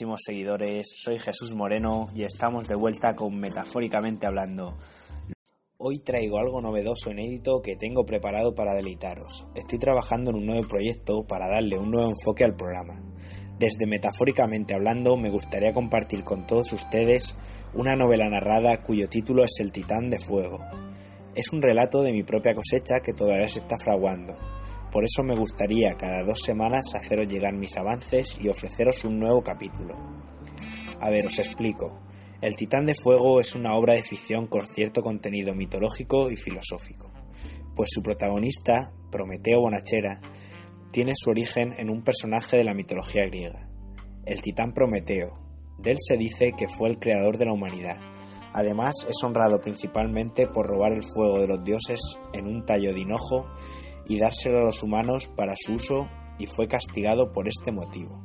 Queridísimos seguidores, soy Jesús Moreno y estamos de vuelta con Metafóricamente Hablando. Hoy traigo algo novedoso, inédito que tengo preparado para deleitaros. Estoy trabajando en un nuevo proyecto para darle un nuevo enfoque al programa. Desde Metafóricamente Hablando me gustaría compartir con todos ustedes una novela narrada cuyo título es El Titán de Fuego. Es un relato de mi propia cosecha que todavía se está fraguando por eso me gustaría cada dos semanas haceros llegar mis avances y ofreceros un nuevo capítulo. A ver, os explico. El Titán de Fuego es una obra de ficción con cierto contenido mitológico y filosófico, pues su protagonista, Prometeo Bonachera, tiene su origen en un personaje de la mitología griega, el titán Prometeo. De él se dice que fue el creador de la humanidad. Además, es honrado principalmente por robar el fuego de los dioses en un tallo de hinojo y dárselo a los humanos para su uso y fue castigado por este motivo.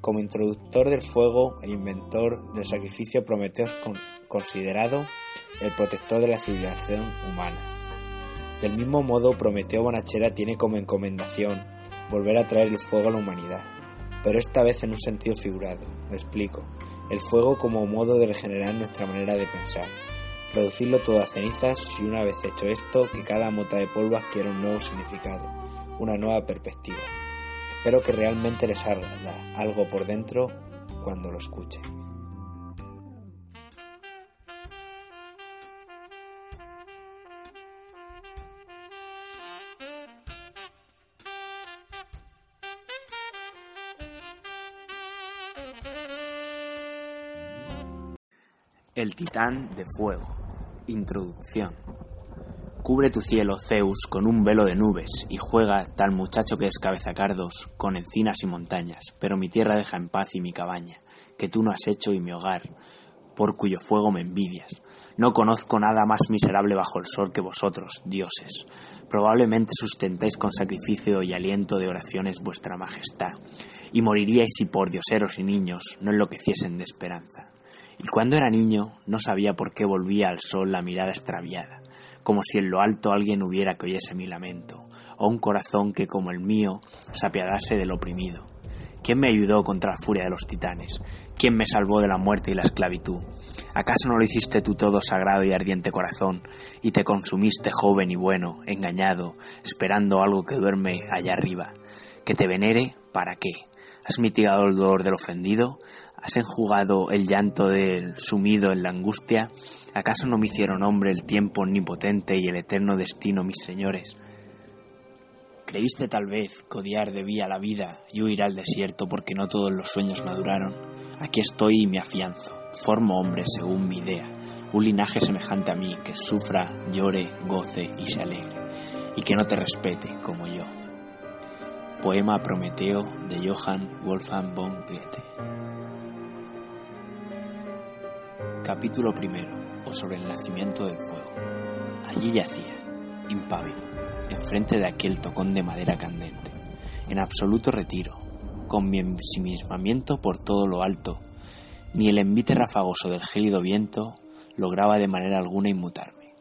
Como introductor del fuego e inventor del sacrificio Prometeo considerado el protector de la civilización humana. Del mismo modo, Prometeo Bonachera tiene como encomendación volver a traer el fuego a la humanidad, pero esta vez en un sentido figurado. Me explico. El fuego como modo de regenerar nuestra manera de pensar, reducirlo todo a cenizas y una vez hecho esto, que cada mota de polvo adquiera un nuevo significado, una nueva perspectiva. Espero que realmente les haga algo por dentro cuando lo escuchen. El titán de fuego. Introducción. Cubre tu cielo, Zeus, con un velo de nubes, y juega, tal muchacho que es cabezacardos, con encinas y montañas, pero mi tierra deja en paz y mi cabaña, que tú no has hecho y mi hogar, por cuyo fuego me envidias. No conozco nada más miserable bajo el sol que vosotros, dioses. Probablemente sustentáis con sacrificio y aliento de oraciones vuestra majestad, y moriríais si por dioseros y niños no enloqueciesen de esperanza. Y cuando era niño no sabía por qué volvía al sol la mirada extraviada, como si en lo alto alguien hubiera que oyese mi lamento, o un corazón que como el mío se apiadase del oprimido. ¿Quién me ayudó contra la furia de los titanes? ¿Quién me salvó de la muerte y la esclavitud? ¿Acaso no lo hiciste tú todo sagrado y ardiente corazón, y te consumiste joven y bueno, engañado, esperando algo que duerme allá arriba? ¿Que te venere? ¿Para qué? ¿Has mitigado el dolor del ofendido? ¿Has enjugado el llanto del sumido en la angustia? ¿Acaso no me hicieron hombre el tiempo omnipotente y el eterno destino, mis señores? ¿Creíste tal vez codiar debía la vida y huir al desierto porque no todos los sueños maduraron? Aquí estoy y me afianzo, formo hombre según mi idea, un linaje semejante a mí que sufra, llore, goce y se alegre, y que no te respete como yo. Poema Prometeo de Johann Wolfgang von Goethe. Capítulo primero, o sobre el nacimiento del fuego. Allí yacía, impávido, enfrente de aquel tocón de madera candente, en absoluto retiro, con mi ensimismamiento por todo lo alto, ni el envite rafagoso del gélido viento lograba de manera alguna inmutarme.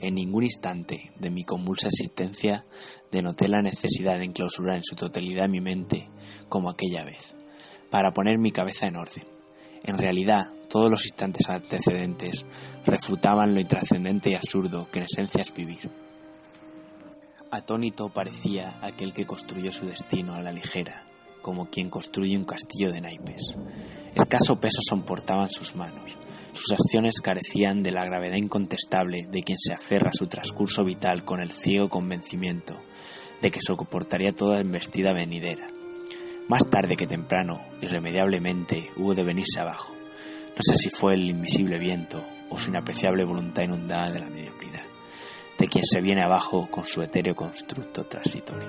En ningún instante de mi convulsa existencia denoté la necesidad de enclausurar en su totalidad mi mente como aquella vez, para poner mi cabeza en orden. En realidad, todos los instantes antecedentes refutaban lo intrascendente y absurdo que en esencia es vivir. Atónito parecía aquel que construyó su destino a la ligera, como quien construye un castillo de naipes. Escaso peso soportaban sus manos. Sus acciones carecían de la gravedad incontestable de quien se aferra a su transcurso vital con el ciego convencimiento de que soportaría toda embestida venidera. Más tarde que temprano, irremediablemente, hubo de venirse abajo, no sé si fue el invisible viento o su inapreciable voluntad inundada de la mediocridad, de quien se viene abajo con su etéreo constructo transitorio.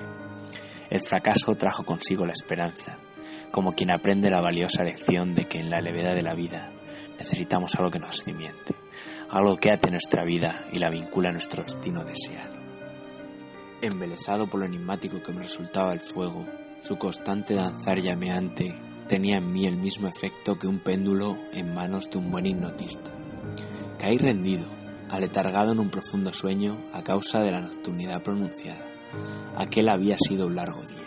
El fracaso trajo consigo la esperanza, como quien aprende la valiosa lección de que en la levedad de la vida necesitamos algo que nos cimiente, algo que ate nuestra vida y la vincula a nuestro destino deseado. Embelesado por lo enigmático que me resultaba el fuego, su constante danzar llameante tenía en mí el mismo efecto que un péndulo en manos de un buen hipnotista. Caí rendido, aletargado en un profundo sueño a causa de la nocturnidad pronunciada. Aquel había sido un largo día.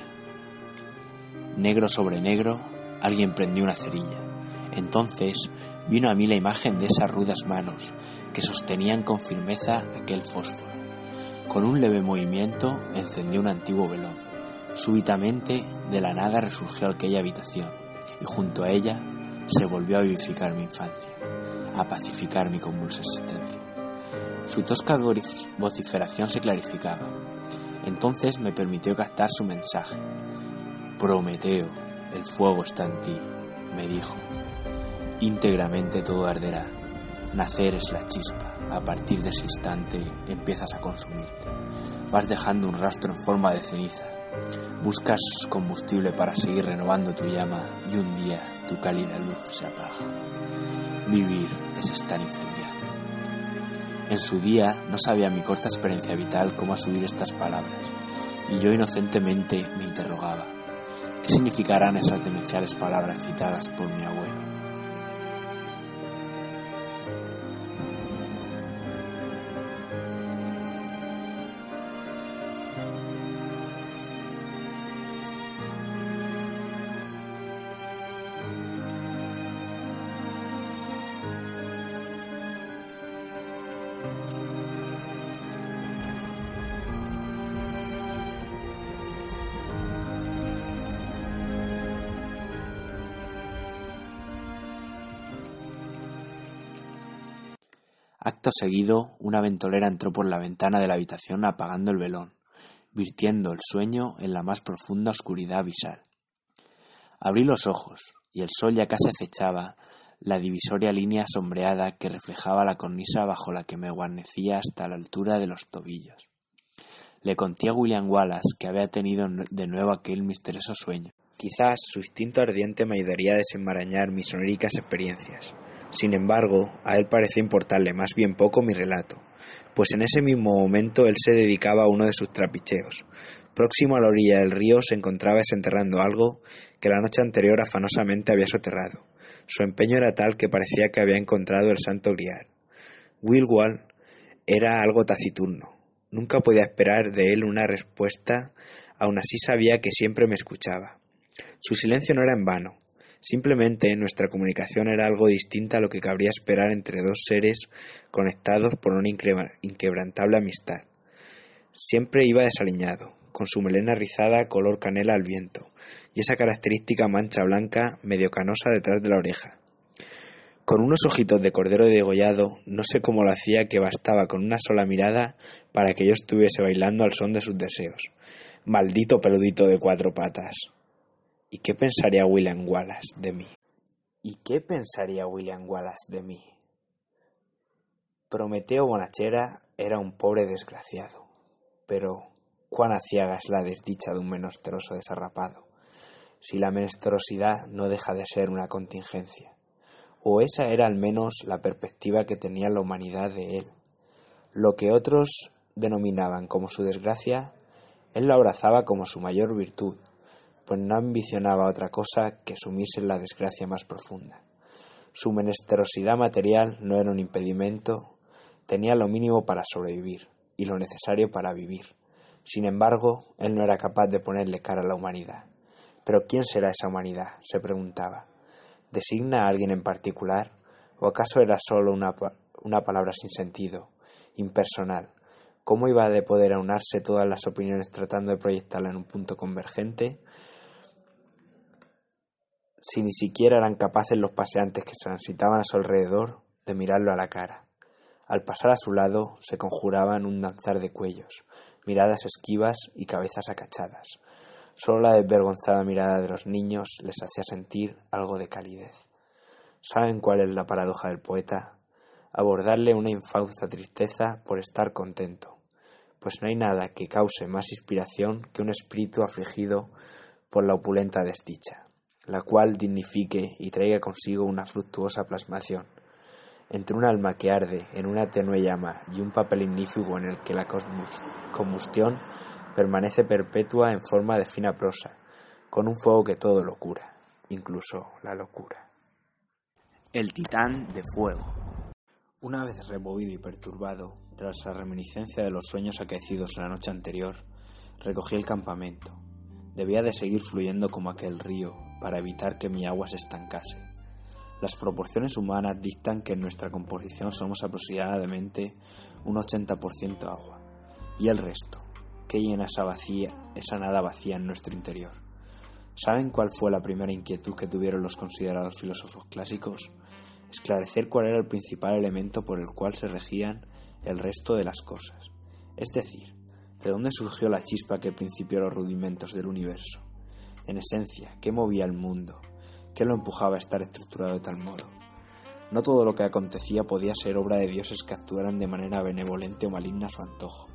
Negro sobre negro, alguien prendió una cerilla. Entonces vino a mí la imagen de esas rudas manos que sostenían con firmeza aquel fósforo. Con un leve movimiento encendió un antiguo velón. Súbitamente, de la nada resurgió aquella habitación y junto a ella se volvió a vivificar mi infancia, a pacificar mi convulsa existencia. Su tosca vociferación se clarificaba. Entonces me permitió captar su mensaje. Prometeo, el fuego está en ti, me dijo. Íntegramente todo arderá. Nacer es la chispa. A partir de ese instante empiezas a consumirte. Vas dejando un rastro en forma de ceniza. Buscas combustible para seguir renovando tu llama y un día tu cálida luz se apaga. Vivir es estar incendiado. En su día no sabía mi corta experiencia vital cómo subir estas palabras, y yo inocentemente me interrogaba, ¿qué significarán esas demenciales palabras citadas por mi abuelo? Acto seguido, una ventolera entró por la ventana de la habitación apagando el velón, virtiendo el sueño en la más profunda oscuridad abisal. Abrí los ojos, y el sol ya casi acechaba la divisoria línea sombreada que reflejaba la cornisa bajo la que me guarnecía hasta la altura de los tobillos. Le conté a William Wallace que había tenido de nuevo aquel misterioso sueño. Quizás su instinto ardiente me ayudaría a desenmarañar mis oníricas experiencias. Sin embargo, a él parecía importarle más bien poco mi relato, pues en ese mismo momento él se dedicaba a uno de sus trapicheos. Próximo a la orilla del río se encontraba desenterrando algo que la noche anterior afanosamente había soterrado. Su empeño era tal que parecía que había encontrado el santo grial. Wilwall era algo taciturno. Nunca podía esperar de él una respuesta, aun así sabía que siempre me escuchaba. Su silencio no era en vano. Simplemente nuestra comunicación era algo distinta a lo que cabría esperar entre dos seres conectados por una inquebrantable amistad. Siempre iba desaliñado, con su melena rizada color canela al viento, y esa característica mancha blanca medio canosa detrás de la oreja. Con unos ojitos de cordero degollado, no sé cómo lo hacía que bastaba con una sola mirada para que yo estuviese bailando al son de sus deseos. Maldito peludito de cuatro patas. ¿Y qué pensaría William Wallace de mí? ¿Y qué pensaría William Wallace de mí? Prometeo Bonachera era un pobre desgraciado, pero cuán aciaga es la desdicha de un menesteroso desarrapado, si la menesterosidad no deja de ser una contingencia. O esa era al menos la perspectiva que tenía la humanidad de él. Lo que otros denominaban como su desgracia, él lo abrazaba como su mayor virtud, pues no ambicionaba otra cosa que sumirse en la desgracia más profunda. Su menesterosidad material no era un impedimento, tenía lo mínimo para sobrevivir y lo necesario para vivir. Sin embargo, él no era capaz de ponerle cara a la humanidad. ¿Pero quién será esa humanidad? se preguntaba. ¿Designa a alguien en particular? ¿O acaso era solo una, una palabra sin sentido, impersonal? ¿Cómo iba de poder aunarse todas las opiniones tratando de proyectarla en un punto convergente? Si ni siquiera eran capaces los paseantes que transitaban a su alrededor de mirarlo a la cara. Al pasar a su lado se conjuraban un danzar de cuellos, miradas esquivas y cabezas acachadas. Solo la desvergonzada mirada de los niños les hacía sentir algo de calidez. ¿Saben cuál es la paradoja del poeta? Abordarle una infausta tristeza por estar contento. pues no hay nada que cause más inspiración que un espíritu afligido por la opulenta desdicha, la cual dignifique y traiga consigo una fructuosa plasmación. Entre un alma que arde en una tenue llama y un papel ignífugo en el que la combustión permanece perpetua en forma de fina prosa, con un fuego que todo lo cura, incluso la locura. El titán de fuego. Una vez removido y perturbado, tras la reminiscencia de los sueños acaecidos la noche anterior, recogí el campamento. Debía de seguir fluyendo como aquel río para evitar que mi agua se estancase. Las proporciones humanas dictan que en nuestra composición somos aproximadamente un 80% agua y el resto, que llena esa vacía, esa nada vacía en nuestro interior. ¿Saben cuál fue la primera inquietud que tuvieron los considerados filósofos clásicos? Esclarecer cuál era el principal elemento por el cual se regían el resto de las cosas. Es decir, ¿de dónde surgió la chispa que principió los rudimentos del universo? En esencia, ¿qué movía el mundo? ¿Qué lo empujaba a estar estructurado de tal modo? No todo lo que acontecía podía ser obra de dioses que actuaran de manera benevolente o maligna a su antojo.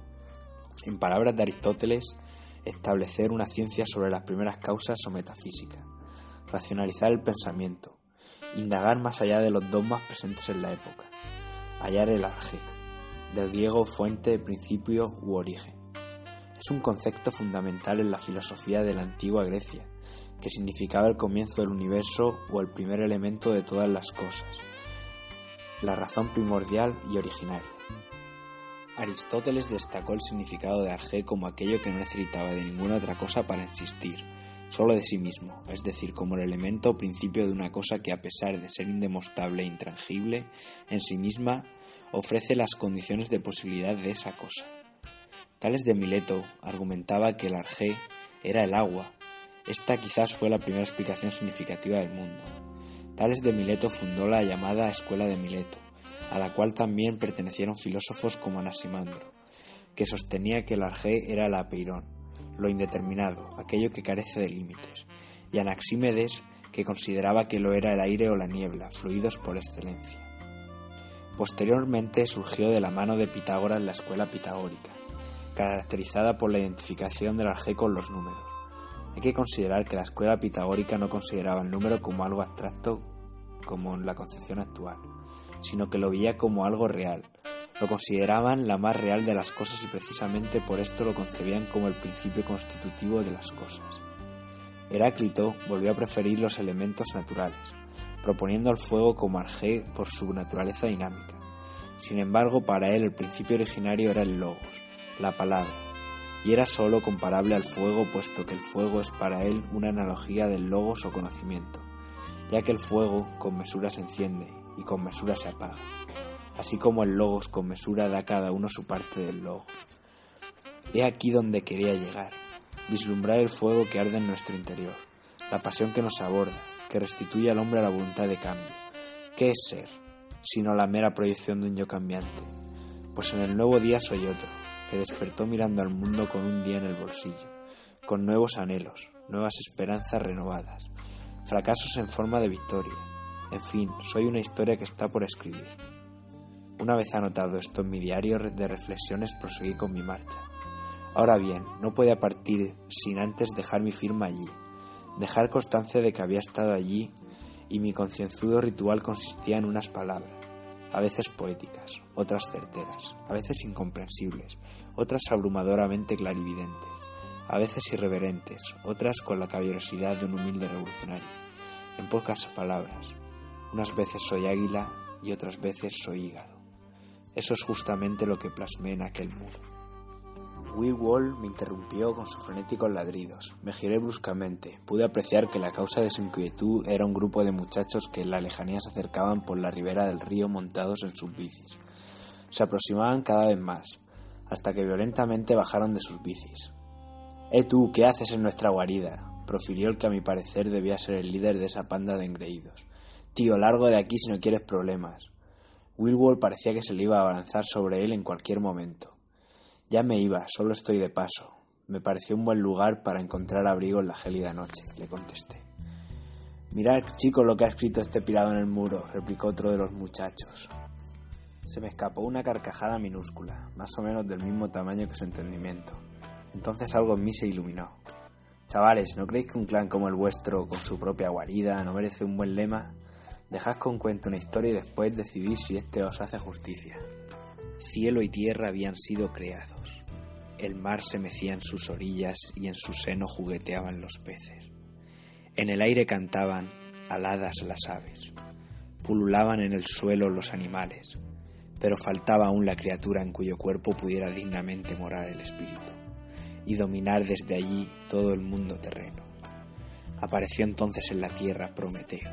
En palabras de Aristóteles, establecer una ciencia sobre las primeras causas o metafísica, racionalizar el pensamiento, indagar más allá de los dogmas presentes en la época, hallar el arge, del griego fuente, principio u origen. Es un concepto fundamental en la filosofía de la antigua Grecia, que significaba el comienzo del universo o el primer elemento de todas las cosas, la razón primordial y originaria. Aristóteles destacó el significado de arge como aquello que no necesitaba de ninguna otra cosa para existir, solo de sí mismo, es decir, como el elemento o principio de una cosa que a pesar de ser indemostrable e intrangible, en sí misma ofrece las condiciones de posibilidad de esa cosa. Tales de Mileto argumentaba que el arge era el agua. Esta quizás fue la primera explicación significativa del mundo. Tales de Mileto fundó la llamada Escuela de Mileto, a la cual también pertenecieron filósofos como Anaximandro, que sostenía que el arjé era el apeirón, lo indeterminado, aquello que carece de límites, y Anaxímedes, que consideraba que lo era el aire o la niebla, fluidos por excelencia. Posteriormente surgió de la mano de Pitágoras la escuela pitagórica, caracterizada por la identificación del arjé con los números. Hay que considerar que la escuela pitagórica no consideraba el número como algo abstracto como en la concepción actual, sino que lo veía como algo real. Lo consideraban la más real de las cosas y precisamente por esto lo concebían como el principio constitutivo de las cosas. Heráclito volvió a preferir los elementos naturales, proponiendo al fuego como arjé por su naturaleza dinámica. Sin embargo, para él el principio originario era el logos, la palabra, y era sólo comparable al fuego puesto que el fuego es para él una analogía del logos o conocimiento, ya que el fuego con mesura se enciende y con mesura se apaga, así como el logos con mesura da cada uno su parte del logo. He aquí donde quería llegar, vislumbrar el fuego que arde en nuestro interior, la pasión que nos aborda, que restituye al hombre a la voluntad de cambio. ¿Qué es ser, sino la mera proyección de un yo cambiante? Pues en el nuevo día soy otro, que despertó mirando al mundo con un día en el bolsillo, con nuevos anhelos, nuevas esperanzas renovadas, fracasos en forma de victoria, en fin, soy una historia que está por escribir. Una vez anotado esto en mi diario de reflexiones, proseguí con mi marcha. Ahora bien, no podía partir sin antes dejar mi firma allí, dejar constancia de que había estado allí y mi concienzudo ritual consistía en unas palabras, a veces poéticas, otras certeras, a veces incomprensibles, otras abrumadoramente clarividentes, a veces irreverentes, otras con la caballerosidad de un humilde revolucionario. En pocas palabras, unas veces soy águila y otras veces soy hígado. Eso es justamente lo que plasmé en aquel muro. Wall me interrumpió con sus frenéticos ladridos. Me giré bruscamente. Pude apreciar que la causa de su inquietud era un grupo de muchachos que en la lejanía se acercaban por la ribera del río montados en sus bicis. Se aproximaban cada vez más, hasta que violentamente bajaron de sus bicis. ¡Eh tú, qué haces en nuestra guarida! profirió el que a mi parecer debía ser el líder de esa panda de engreídos. Tío, largo de aquí si no quieres problemas. Wilwall parecía que se le iba a abalanzar sobre él en cualquier momento. Ya me iba, solo estoy de paso. Me pareció un buen lugar para encontrar abrigo en la gélida noche, le contesté. Mirad, chico, lo que ha escrito este pirado en el muro, replicó otro de los muchachos. Se me escapó una carcajada minúscula, más o menos del mismo tamaño que su entendimiento. Entonces algo en mí se iluminó. Chavales, ¿no creéis que un clan como el vuestro, con su propia guarida, no merece un buen lema? Dejad con cuento una historia y después decidid si este os hace justicia. Cielo y tierra habían sido creados. El mar se mecía en sus orillas y en su seno jugueteaban los peces. En el aire cantaban aladas las aves. Pululaban en el suelo los animales, pero faltaba aún la criatura en cuyo cuerpo pudiera dignamente morar el espíritu y dominar desde allí todo el mundo terreno. Apareció entonces en la tierra Prometeo,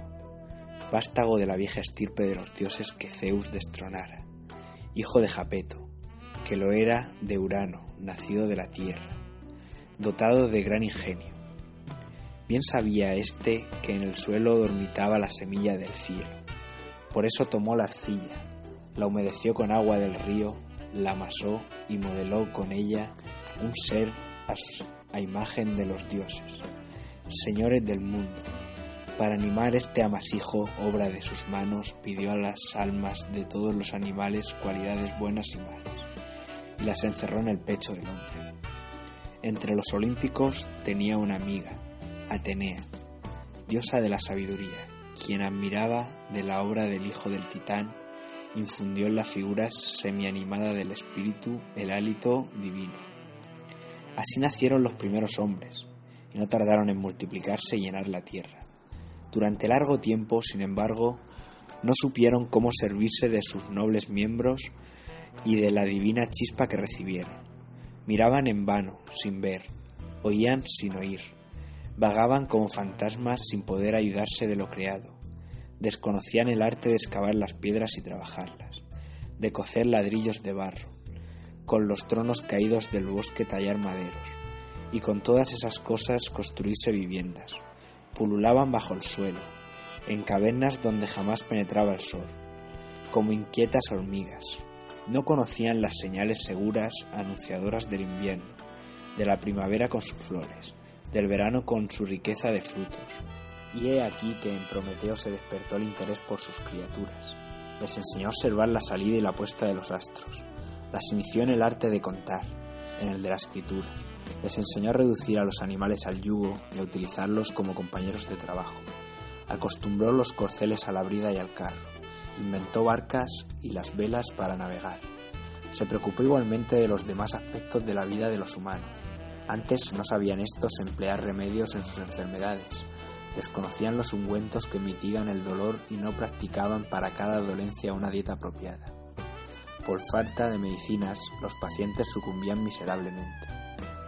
vástago de la vieja estirpe de los dioses que Zeus destronara, hijo de Japeto, que lo era de Urano, nacido de la tierra, dotado de gran ingenio. Bien sabía éste que en el suelo dormitaba la semilla del cielo. Por eso tomó la arcilla, la humedeció con agua del río, la amasó y modeló con ella un ser a, imagen de los dioses, señores del mundo. Para animar este amasijo, obra de sus manos, pidió a las almas de todos los animales cualidades buenas y malas, y las encerró en el pecho del hombre. Entre los olímpicos tenía una amiga, Atenea, diosa de la sabiduría, quien admiraba de la obra del hijo del titán, infundió en la figura semianimada del espíritu el hálito divino Así nacieron los primeros hombres, y no tardaron en multiplicarse y llenar la tierra. Durante largo tiempo, sin embargo, no supieron cómo servirse de sus nobles miembros y de la divina chispa que recibieron. Miraban en vano, sin ver, oían sin oír, vagaban como fantasmas sin poder ayudarse de lo creado, desconocían el arte de excavar las piedras y trabajarlas, de cocer ladrillos de barro, con los tronos caídos del bosque tallar maderos, y con todas esas cosas construirse viviendas. Pululaban bajo el suelo, en cavernas donde jamás penetraba el sol, como inquietas hormigas. No conocían las señales seguras anunciadoras del invierno, de la primavera con sus flores, del verano con su riqueza de frutos. Y he aquí que en Prometeo se despertó el interés por sus criaturas. Les enseñó a observar la salida y la puesta de los astros, las inició en el arte de contar, en el de la escritura. Les enseñó a reducir a los animales al yugo y a utilizarlos como compañeros de trabajo. Acostumbró los corceles a la brida y al carro. Inventó barcas y las velas para navegar. Se preocupó igualmente de los demás aspectos de la vida de los humanos. Antes no sabían estos emplear remedios en sus enfermedades. Desconocían los ungüentos que mitigan el dolor y no practicaban para cada dolencia una dieta apropiada. Por falta de medicinas, los pacientes sucumbían miserablemente.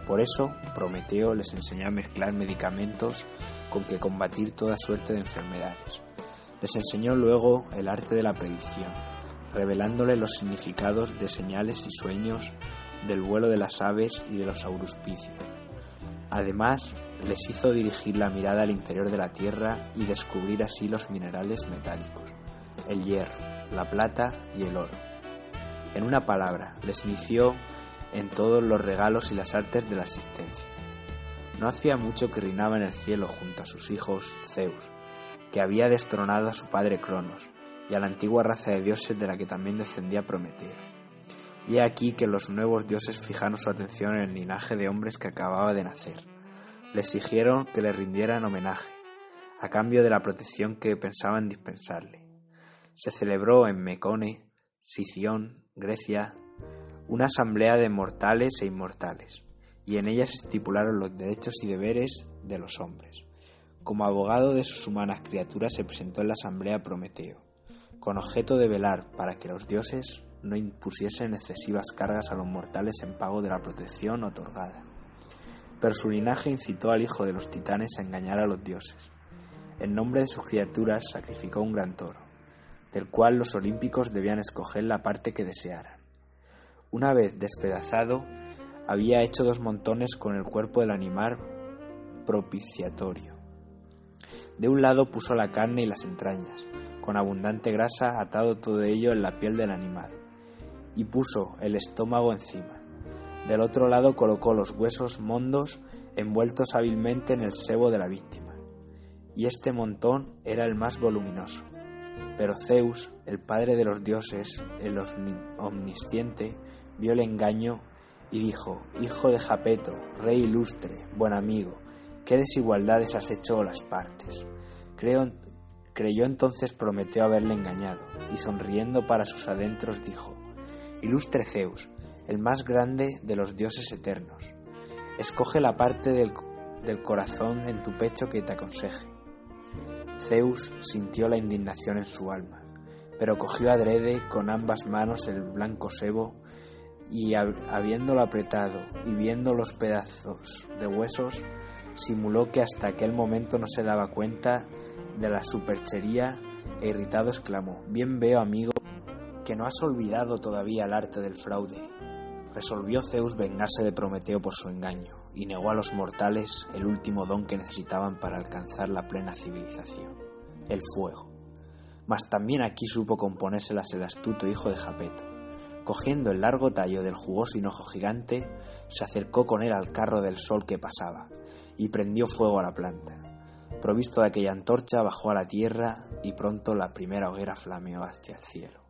Por eso, Prometeo les enseñó a mezclar medicamentos con que combatir toda suerte de enfermedades. Les enseñó luego el arte de la predicción, revelándole los significados de señales y sueños del vuelo de las aves y de los auruspicios. Además, les hizo dirigir la mirada al interior de la tierra y descubrir así los minerales metálicos, el hierro, la plata y el oro en una palabra, les inició en todos los regalos y las artes de la existencia. No hacía mucho que reinaba en el cielo junto a sus hijos Zeus, que había destronado a su padre Cronos y a la antigua raza de dioses de la que también descendía Prometeo. Y aquí que los nuevos dioses fijaron su atención en el linaje de hombres que acababa de nacer. Le exigieron que le rindieran homenaje, a cambio de la protección que pensaban dispensarle. Se celebró en Mecone, Sición, Grecia, una asamblea de mortales e inmortales, y en ella se estipularon los derechos y deberes de los hombres. Como abogado de sus humanas criaturas se presentó en la asamblea Prometeo, con objeto de velar para que los dioses no impusiesen excesivas cargas a los mortales en pago de la protección otorgada. Pero su linaje incitó al hijo de los titanes a engañar a los dioses. En nombre de sus criaturas sacrificó un gran toro del cual los olímpicos debían escoger la parte que desearan. Una vez despedazado, había hecho dos montones con el cuerpo del animal propiciatorio. De un lado puso la carne y las entrañas, con abundante grasa atado todo ello en la piel del animal, y puso el estómago encima. Del otro lado colocó los huesos mondos envueltos hábilmente en el sebo de la víctima, y este montón era el más voluminoso Pero Zeus, el padre de los dioses, el omnisciente, vio el engaño y dijo, Hijo de Japeto, rey ilustre, buen amigo, ¿qué desigualdades has hecho las partes? Creyó entonces Prometeo haberle engañado, y sonriendo para sus adentros dijo, Ilustre Zeus, el más grande de los dioses eternos, escoge la parte del, del corazón en tu pecho que te aconseje. Zeus sintió la indignación en su alma, pero cogió adrede con ambas manos el blanco sebo y habiéndolo apretado y viendo los pedazos de huesos, simuló que hasta aquel momento no se daba cuenta de la superchería e irritado exclamó, Bien veo, amigo, que no has olvidado todavía el arte del fraude. Resolvió Zeus vengarse de Prometeo por su engaño y negó a los mortales el último don que necesitaban para alcanzar la plena civilización, el fuego. Mas también aquí supo componérselas el astuto hijo de Japeto. Cogiendo el largo tallo del jugoso hinojo gigante, se acercó con él al carro del sol que pasaba, y prendió fuego a la planta. Provisto de aquella antorcha, bajó a la tierra y pronto la primera hoguera flameó hacia el cielo.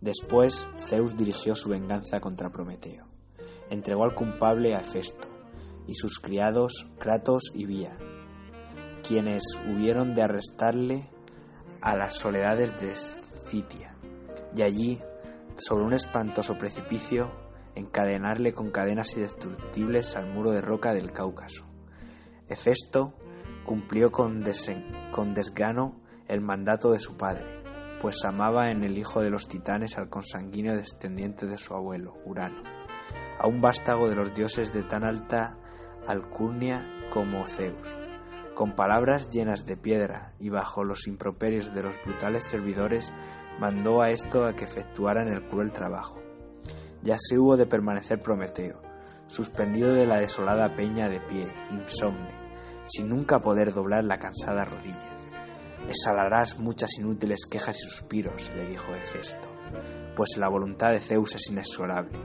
Después, Zeus dirigió su venganza contra Prometeo. Entregó al culpable a Hefesto y sus criados Kratos y Vía, quienes hubieron de arrestarle a las soledades de Scitia, y allí sobre un espantoso precipicio, encadenarle con cadenas indestructibles al muro de roca del Cáucaso. Hefesto cumplió con, con desgano el mandato de su padre, pues amaba en el hijo de los titanes al consanguíneo descendiente de su abuelo, Urano, a un vástago de los dioses de tan alta alcurnia como Zeus. Con palabras llenas de piedra y bajo los improperios de los brutales servidores, mandó a esto a que efectuaran el cruel trabajo. Ya se hubo de permanecer Prometeo, suspendido de la desolada peña de pie, insomne, sin nunca poder doblar la cansada rodilla. Exhalarás muchas inútiles quejas y suspiros, le dijo Hefesto, pues la voluntad de Zeus es inexorable,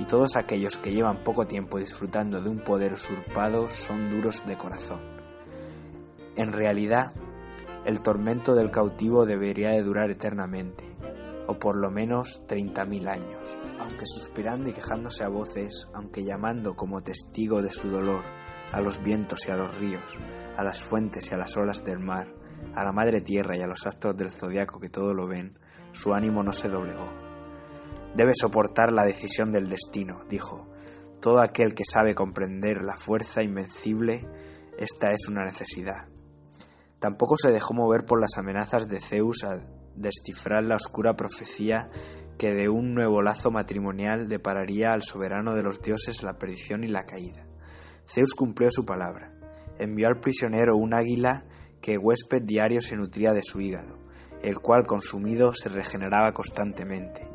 y todos aquellos que llevan poco tiempo disfrutando de un poder usurpado son duros de corazón. En realidad, el tormento del cautivo debería de durar eternamente, o por lo menos treinta mil años, aunque suspirando y quejándose a voces, aunque llamando como testigo de su dolor a los vientos y a los ríos, a las fuentes y a las olas del mar, a la madre tierra y a los actos del zodiaco que todo lo ven, su ánimo no se doblegó. Debe soportar la decisión del destino, dijo. Todo aquel que sabe comprender la fuerza invencible, esta es una necesidad. Tampoco se dejó mover por las amenazas de Zeus a descifrar la oscura profecía que de un nuevo lazo matrimonial depararía al soberano de los dioses la perdición y la caída. Zeus cumplió su palabra. Envió al prisionero un águila que huésped diario se nutría de su hígado, el cual consumido se regeneraba constantemente.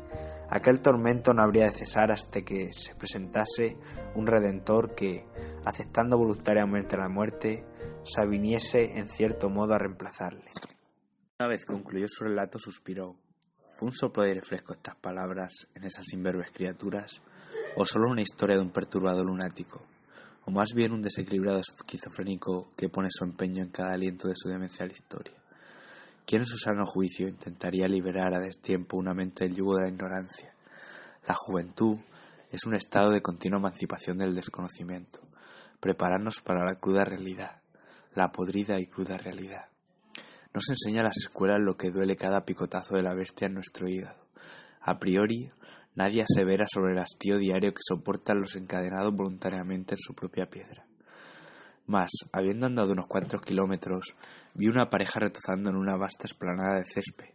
Aquel tormento no habría de cesar hasta que se presentase un redentor que, aceptando voluntariamente la muerte, se aviniese en cierto modo a reemplazarle. Una vez concluyó su relato, suspiró. ¿Fue un soplo de fresco estas palabras en esas imberbes criaturas? ¿O solo una historia de un perturbado lunático? ¿O más bien un desequilibrado esquizofrénico que pone su empeño en cada aliento de su demencial historia? ¿Quién en su sano juicio intentaría liberar a destiempo una mente del yugo de la ignorancia? La juventud es un estado de continua emancipación del desconocimiento, prepararnos para la cruda realidad, la podrida y cruda realidad. Nos enseña a las escuelas lo que duele cada picotazo de la bestia en nuestro hígado. A priori, nadie asevera sobre el hastío diario que soportan los encadenados voluntariamente en su propia piedra. Mas, habiendo andado unos cuantos kilómetros, vi una pareja retozando en una vasta esplanada de césped,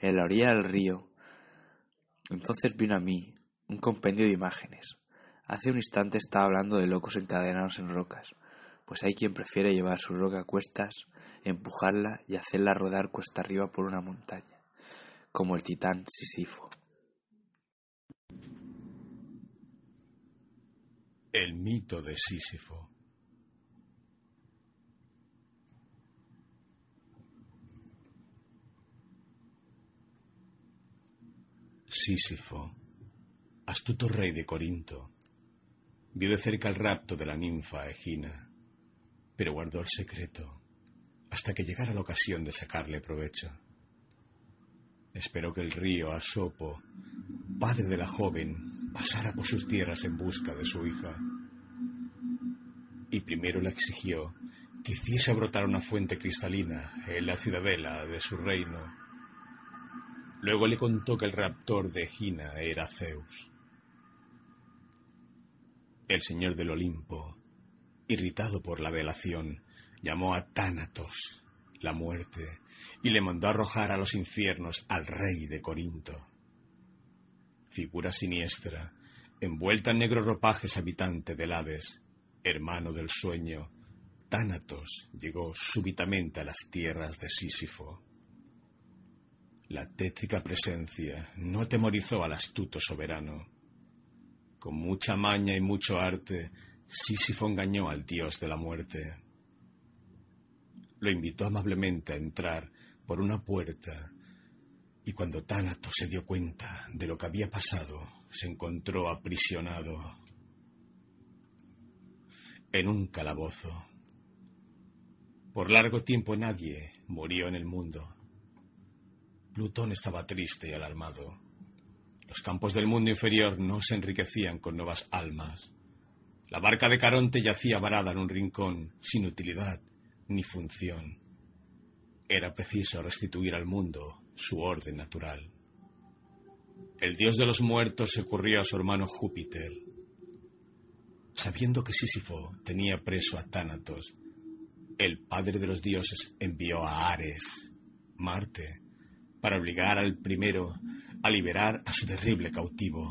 en la orilla del río. Entonces vino a mí un compendio de imágenes. Hace un instante estaba hablando de locos encadenados en rocas pues hay quien prefiere llevar su roca a cuestas, empujarla y hacerla rodar cuesta arriba por una montaña, como el titán Sísifo. El mito de Sísifo. Sísifo, astuto rey de Corinto, vio de cerca el rapto de la ninfa Egina pero guardó el secreto hasta que llegara la ocasión de sacarle provecho. Esperó que el río Asopo, padre de la joven, pasara por sus tierras en busca de su hija. Y primero le exigió que hiciese brotar una fuente cristalina en la ciudadela de su reino. Luego le contó que el raptor de Egina era Zeus. El señor del Olimpo, irritado por la velación, llamó a Tánatos, la muerte, y le mandó arrojar a los infiernos al rey de Corinto. Figura siniestra, envuelta en negros ropajes habitante del Hades, hermano del sueño, Tánatos llegó súbitamente a las tierras de Sísifo. La tétrica presencia no atemorizó al astuto soberano. Con mucha maña y mucho arte, Sísifo engañó al dios de la muerte. Lo invitó amablemente a entrar por una puerta y cuando Tánatos se dio cuenta de lo que había pasado, se encontró aprisionado en un calabozo. Por largo tiempo nadie murió en el mundo. Plutón estaba triste y alarmado. Los campos del mundo inferior no se enriquecían con nuevas almas. La barca de Caronte yacía varada en un rincón, sin utilidad ni función. Era preciso restituir al mundo su orden natural. El dios de los muertos se ocurrió a su hermano Júpiter. Sabiendo que Sísifo tenía preso a Tánatos, el padre de los dioses envió a Ares, Marte, para obligar al primero a liberar a su terrible cautivo.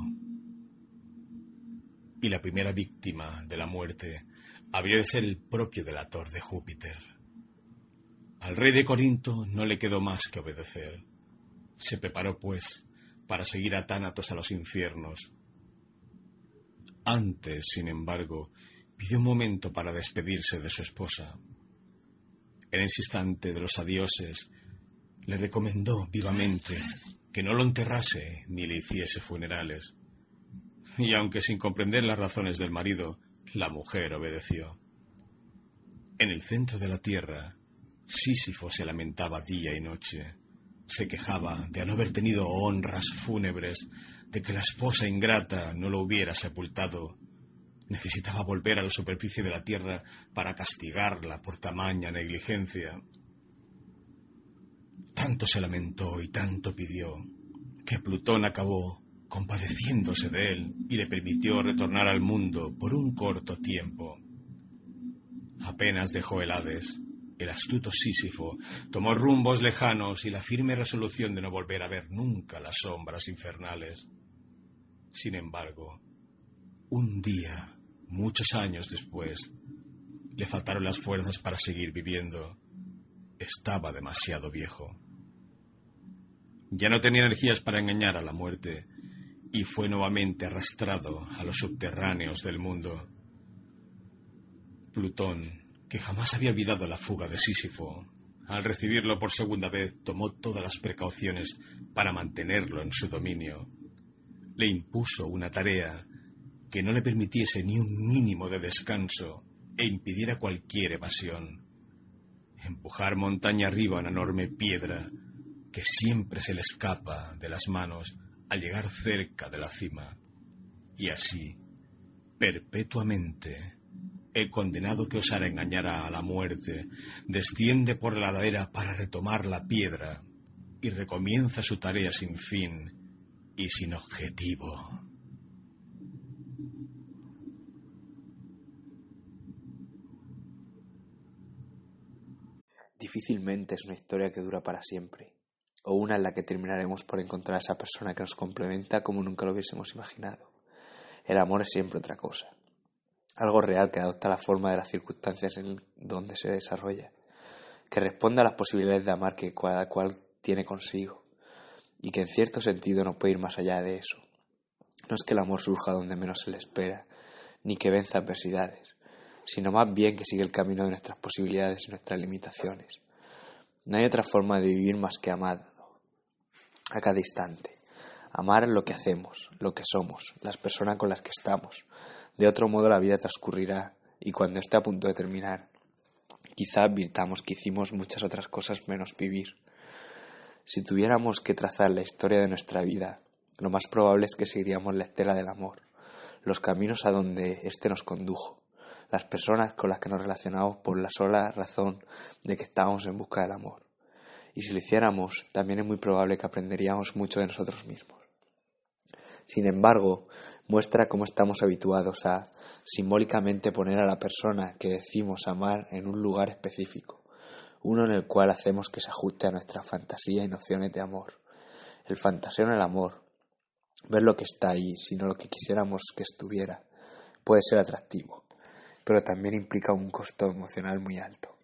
Y la primera víctima de la muerte había de ser el propio delator de Júpiter. Al rey de Corinto no le quedó más que obedecer. Se preparó, pues, para seguir a Tánatos a los infiernos. Antes, sin embargo, pidió un momento para despedirse de su esposa. En ese instante de los adioses, le recomendó vivamente que no lo enterrase ni le hiciese funerales. Y aunque sin comprender las razones del marido, la mujer obedeció. En el centro de la tierra, Sísifo se lamentaba día y noche. Se quejaba de no haber tenido honras fúnebres, de que la esposa ingrata no lo hubiera sepultado. Necesitaba volver a la superficie de la tierra para castigarla por tamaña negligencia. Tanto se lamentó y tanto pidió que Plutón acabó compadeciéndose de él y le permitió retornar al mundo por un corto tiempo. Apenas dejó el Hades, el astuto Sísifo tomó rumbos lejanos y la firme resolución de no volver a ver nunca las sombras infernales. Sin embargo, un día, muchos años después, le faltaron las fuerzas para seguir viviendo. Estaba demasiado viejo. Ya no tenía energías para engañar a la muerte y fue nuevamente arrastrado a los subterráneos del mundo. Plutón, que jamás había olvidado la fuga de Sísifo, al recibirlo por segunda vez tomó todas las precauciones para mantenerlo en su dominio. Le impuso una tarea que no le permitiese ni un mínimo de descanso e impidiera cualquier evasión. Empujar montaña arriba una enorme piedra que siempre se le escapa de las manos al llegar cerca de la cima. Y así, perpetuamente, el condenado que osara engañar a la muerte desciende por la ladera para retomar la piedra y recomienza su tarea sin fin y sin objetivo. Difícilmente es una historia que dura para siempre o una en la que terminaremos por encontrar a esa persona que nos complementa como nunca lo hubiésemos imaginado. El amor es siempre otra cosa, algo real que adopta la forma de las circunstancias en donde se desarrolla, que responde a las posibilidades de amar que cada cual tiene consigo, y que en cierto sentido no puede ir más allá de eso. No es que el amor surja donde menos se le espera, ni que venza adversidades, sino más bien que sigue el camino de nuestras posibilidades y nuestras limitaciones. No hay otra forma de vivir más que amar, a cada instante. Amar lo que hacemos, lo que somos, las personas con las que estamos. De otro modo la vida transcurrirá y cuando esté a punto de terminar, quizá advirtamos que hicimos muchas otras cosas menos vivir. Si tuviéramos que trazar la historia de nuestra vida, lo más probable es que seguiríamos la estela del amor, los caminos a donde éste nos condujo, las personas con las que nos relacionamos por la sola razón de que estábamos en busca del amor. Y si lo hiciéramos, también es muy probable que aprenderíamos mucho de nosotros mismos. Sin embargo, muestra cómo estamos habituados a simbólicamente poner a la persona que decimos amar en un lugar específico, uno en el cual hacemos que se ajuste a nuestra fantasía y nociones de amor. El fantaseo en el amor, ver lo que está ahí, sino lo que quisiéramos que estuviera, puede ser atractivo, pero también implica un costo emocional muy alto.